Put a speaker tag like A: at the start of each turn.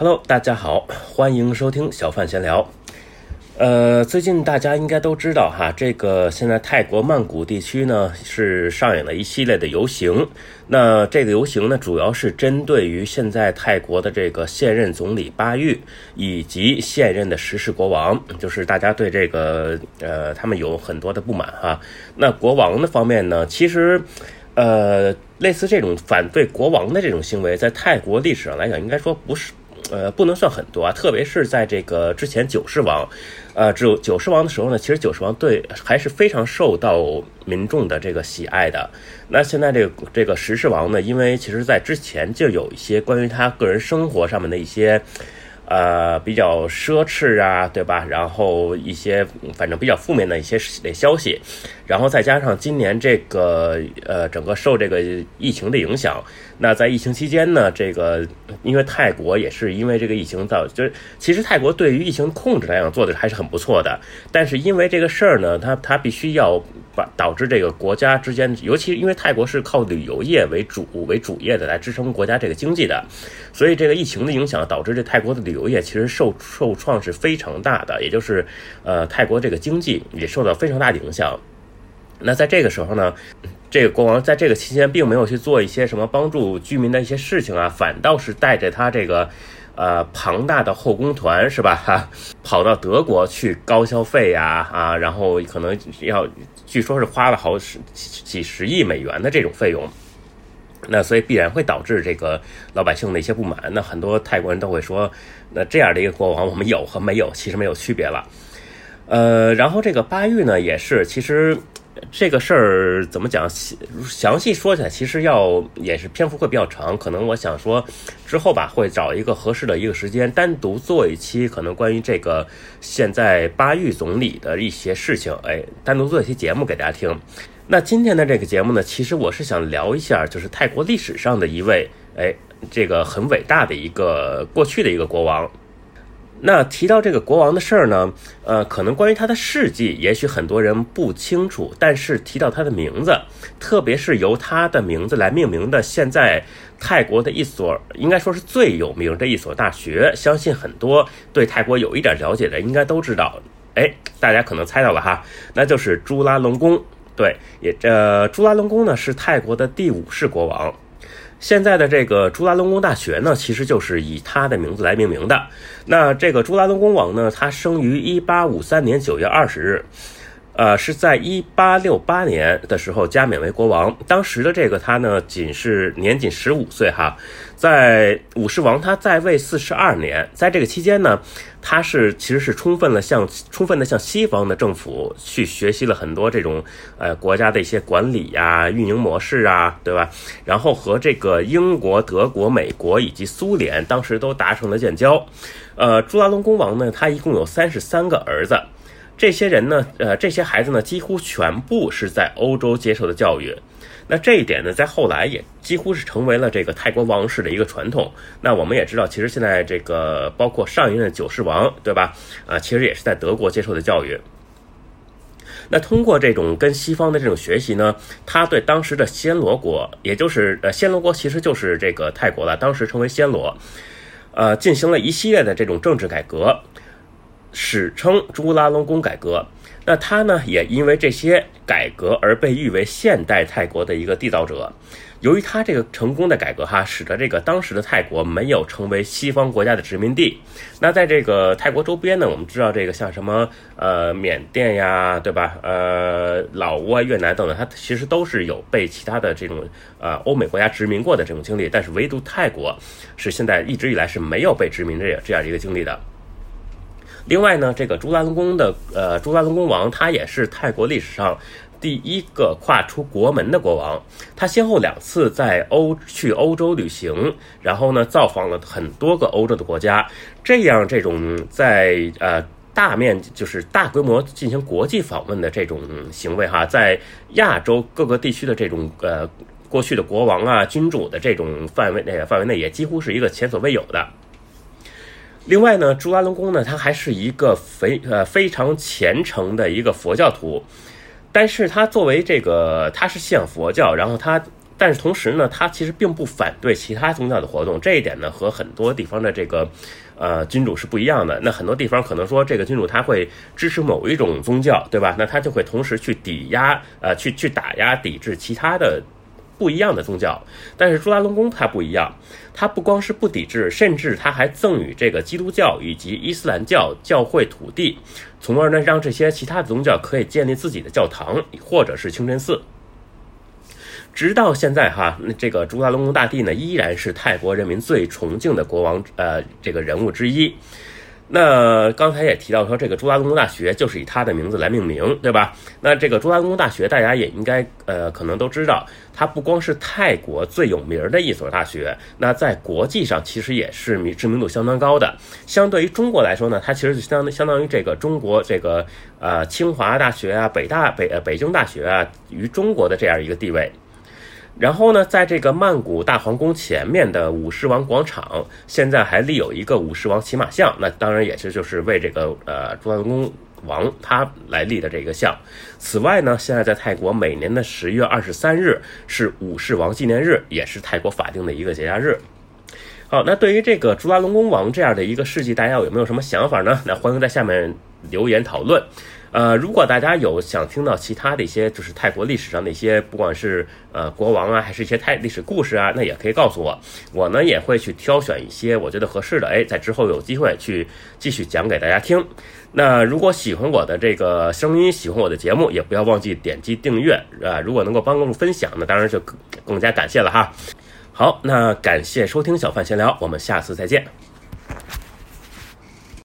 A: Hello，大家好，欢迎收听小范闲聊。呃，最近大家应该都知道哈，这个现在泰国曼谷地区呢是上演了一系列的游行。那这个游行呢，主要是针对于现在泰国的这个现任总理巴育以及现任的实事国王，就是大家对这个呃他们有很多的不满哈。那国王的方面呢，其实呃类似这种反对国王的这种行为，在泰国历史上来讲，应该说不是。呃，不能算很多啊，特别是在这个之前九世王，呃，只有九世王的时候呢，其实九世王对还是非常受到民众的这个喜爱的。那现在这个这个十世王呢，因为其实在之前就有一些关于他个人生活上面的一些。呃，比较奢侈啊，对吧？然后一些反正比较负面的一些消息，然后再加上今年这个呃，整个受这个疫情的影响，那在疫情期间呢，这个因为泰国也是因为这个疫情造，就是其实泰国对于疫情控制来讲做的还是很不错的，但是因为这个事儿呢，它它必须要导致这个国家之间，尤其因为泰国是靠旅游业为主为主业的来支撑国家这个经济的，所以这个疫情的影响导致这泰国的旅游。业其实受受创是非常大的，也就是，呃，泰国这个经济也受到非常大的影响。那在这个时候呢，这个国王在这个期间并没有去做一些什么帮助居民的一些事情啊，反倒是带着他这个，呃，庞大的后宫团是吧？哈，跑到德国去高消费呀，啊，然后可能要，据说是花了好十几十亿美元的这种费用。那所以必然会导致这个老百姓的一些不满。那很多泰国人都会说，那这样的一个国王，我们有和没有其实没有区别了。呃，然后这个巴育呢，也是其实这个事儿怎么讲，详细说起来，其实要也是篇幅会比较长。可能我想说之后吧，会找一个合适的一个时间，单独做一期可能关于这个现在巴育总理的一些事情，哎，单独做一期节目给大家听。那今天的这个节目呢，其实我是想聊一下，就是泰国历史上的一位，哎，这个很伟大的一个过去的一个国王。那提到这个国王的事儿呢，呃，可能关于他的事迹，也许很多人不清楚，但是提到他的名字，特别是由他的名字来命名的，现在泰国的一所应该说是最有名的一所大学，相信很多对泰国有一点了解的，应该都知道。哎，大家可能猜到了哈，那就是朱拉隆功。对，也这朱拉隆功呢是泰国的第五世国王，现在的这个朱拉隆功大学呢，其实就是以他的名字来命名的。那这个朱拉隆功王呢，他生于一八五三年九月二十日。呃，是在一八六八年的时候加冕为国王。当时的这个他呢，仅是年仅十五岁哈。在武士王他在位四十二年，在这个期间呢，他是其实是充分了向充分的向西方的政府去学习了很多这种呃国家的一些管理呀、运营模式啊，对吧？然后和这个英国、德国、美国以及苏联当时都达成了建交。呃，朱拉隆功王呢，他一共有三十三个儿子。这些人呢，呃，这些孩子呢，几乎全部是在欧洲接受的教育。那这一点呢，在后来也几乎是成为了这个泰国王室的一个传统。那我们也知道，其实现在这个包括上一任九世王，对吧？啊，其实也是在德国接受的教育。那通过这种跟西方的这种学习呢，他对当时的暹罗国，也就是呃，暹罗国其实就是这个泰国了，当时称为暹罗，呃，进行了一系列的这种政治改革。史称朱拉隆功改革，那他呢也因为这些改革而被誉为现代泰国的一个缔造者。由于他这个成功的改革哈，使得这个当时的泰国没有成为西方国家的殖民地。那在这个泰国周边呢，我们知道这个像什么呃缅甸呀，对吧？呃老挝、越南等等，它其实都是有被其他的这种呃欧美国家殖民过的这种经历，但是唯独泰国是现在一直以来是没有被殖民这这样一个经历的。另外呢，这个朱拉隆功的呃朱拉隆功王，他也是泰国历史上第一个跨出国门的国王。他先后两次在欧去欧洲旅行，然后呢造访了很多个欧洲的国家。这样这种在呃大面积就是大规模进行国际访问的这种行为哈，在亚洲各个地区的这种呃过去的国王啊君主的这种范围内范围内，也几乎是一个前所未有的。另外呢，朱拉隆功呢，他还是一个非呃非常虔诚的一个佛教徒，但是他作为这个他是信仰佛教，然后他但是同时呢，他其实并不反对其他宗教的活动，这一点呢和很多地方的这个呃君主是不一样的。那很多地方可能说这个君主他会支持某一种宗教，对吧？那他就会同时去抵押呃去去打压抵制其他的。不一样的宗教，但是朱拉隆功他不一样，他不光是不抵制，甚至他还赠予这个基督教以及伊斯兰教教会土地，从而呢让这些其他的宗教可以建立自己的教堂或者是清真寺。直到现在哈，那这个朱拉隆功大帝呢依然是泰国人民最崇敬的国王呃这个人物之一。那刚才也提到说，这个朱拉隆功大学就是以他的名字来命名，对吧？那这个朱拉隆功大学，大家也应该呃可能都知道，它不光是泰国最有名的一所大学，那在国际上其实也是名知名度相当高的。相对于中国来说呢，它其实就相当相当于这个中国这个呃清华大学啊、北大北呃北京大学啊于中国的这样一个地位。然后呢，在这个曼谷大皇宫前面的武士王广场，现在还立有一个武士王骑马像，那当然也是就是为这个呃朱拉隆功王他来立的这个像。此外呢，现在在泰国每年的十月二十三日是武士王纪念日，也是泰国法定的一个节假日。好，那对于这个朱拉隆功王这样的一个事迹，大家有没有什么想法呢？那欢迎在下面留言讨论。呃，如果大家有想听到其他的一些，就是泰国历史上的一些，不管是呃国王啊，还是一些泰历史故事啊，那也可以告诉我，我呢也会去挑选一些我觉得合适的，哎，在之后有机会去继续讲给大家听。那如果喜欢我的这个声音，喜欢我的节目，也不要忘记点击订阅啊。如果能够帮助分享，那当然就更加感谢了哈。好，那感谢收听小范闲聊，我们下次再见。